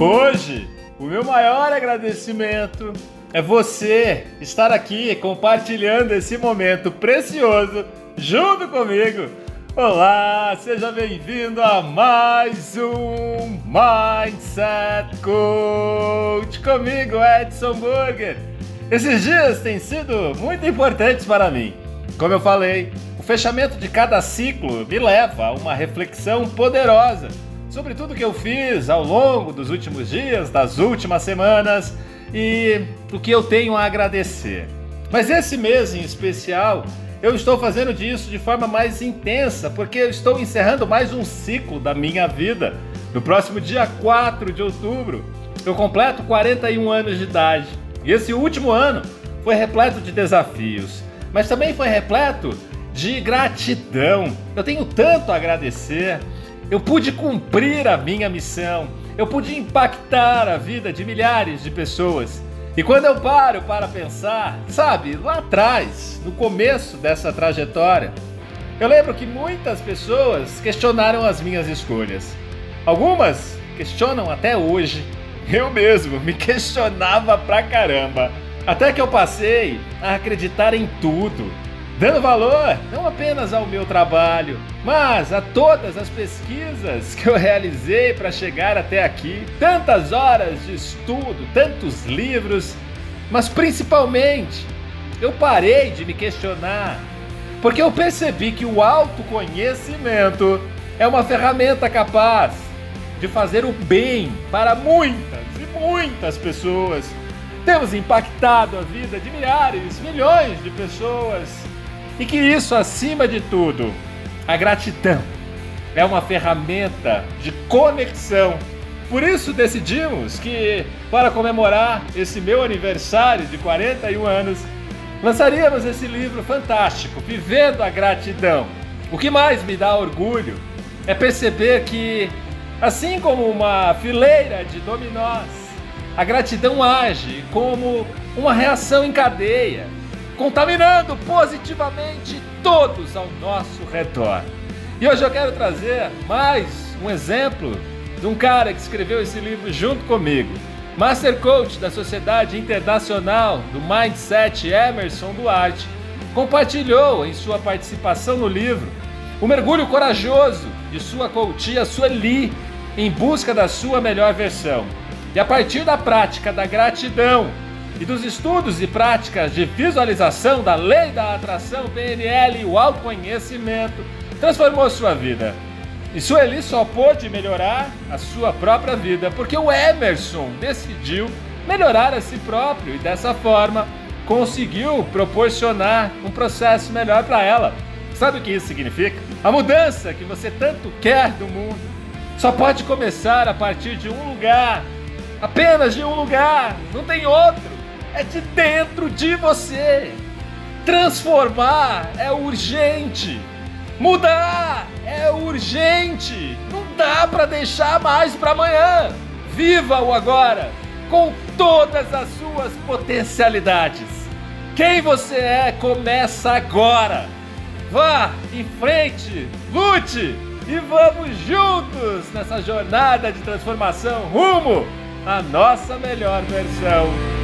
Hoje, o meu maior agradecimento é você estar aqui compartilhando esse momento precioso junto comigo. Olá, seja bem-vindo a mais um Mindset Coach comigo, Edson Burger. Esses dias têm sido muito importantes para mim. Como eu falei, o fechamento de cada ciclo me leva a uma reflexão poderosa sobre tudo que eu fiz ao longo dos últimos dias, das últimas semanas e o que eu tenho a agradecer. Mas esse mês em especial, eu estou fazendo disso de forma mais intensa, porque eu estou encerrando mais um ciclo da minha vida. No próximo dia 4 de outubro, eu completo 41 anos de idade. E esse último ano foi repleto de desafios, mas também foi repleto de gratidão. Eu tenho tanto a agradecer. Eu pude cumprir a minha missão. Eu pude impactar a vida de milhares de pessoas. E quando eu paro para pensar, sabe, lá atrás, no começo dessa trajetória, eu lembro que muitas pessoas questionaram as minhas escolhas. Algumas questionam até hoje. Eu mesmo me questionava pra caramba. Até que eu passei a acreditar em tudo dando valor não apenas ao meu trabalho, mas a todas as pesquisas que eu realizei para chegar até aqui, tantas horas de estudo, tantos livros, mas principalmente eu parei de me questionar, porque eu percebi que o autoconhecimento é uma ferramenta capaz de fazer o bem para muitas e muitas pessoas. Temos impactado a vida de milhares, milhões de pessoas e que isso, acima de tudo, a gratidão é uma ferramenta de conexão. Por isso decidimos que, para comemorar esse meu aniversário de 41 anos, lançaríamos esse livro fantástico, Vivendo a Gratidão. O que mais me dá orgulho é perceber que, assim como uma fileira de dominós, a gratidão age como uma reação em cadeia contaminando positivamente todos ao nosso redor. E hoje eu quero trazer mais um exemplo de um cara que escreveu esse livro junto comigo. Master Coach da Sociedade Internacional do Mindset Emerson Duarte compartilhou em sua participação no livro o mergulho corajoso de sua coachia Sueli em busca da sua melhor versão. E a partir da prática da gratidão e dos estudos e práticas de visualização da lei da atração PNL e o autoconhecimento transformou sua vida. E Sueli só pôde melhorar a sua própria vida porque o Emerson decidiu melhorar a si próprio e dessa forma conseguiu proporcionar um processo melhor para ela. Sabe o que isso significa? A mudança que você tanto quer do mundo só pode começar a partir de um lugar, apenas de um lugar, não tem outro é de dentro de você. Transformar é urgente. Mudar é urgente. Não dá para deixar mais para amanhã. Viva o agora com todas as suas potencialidades. Quem você é começa agora. Vá em frente, lute e vamos juntos nessa jornada de transformação rumo à nossa melhor versão.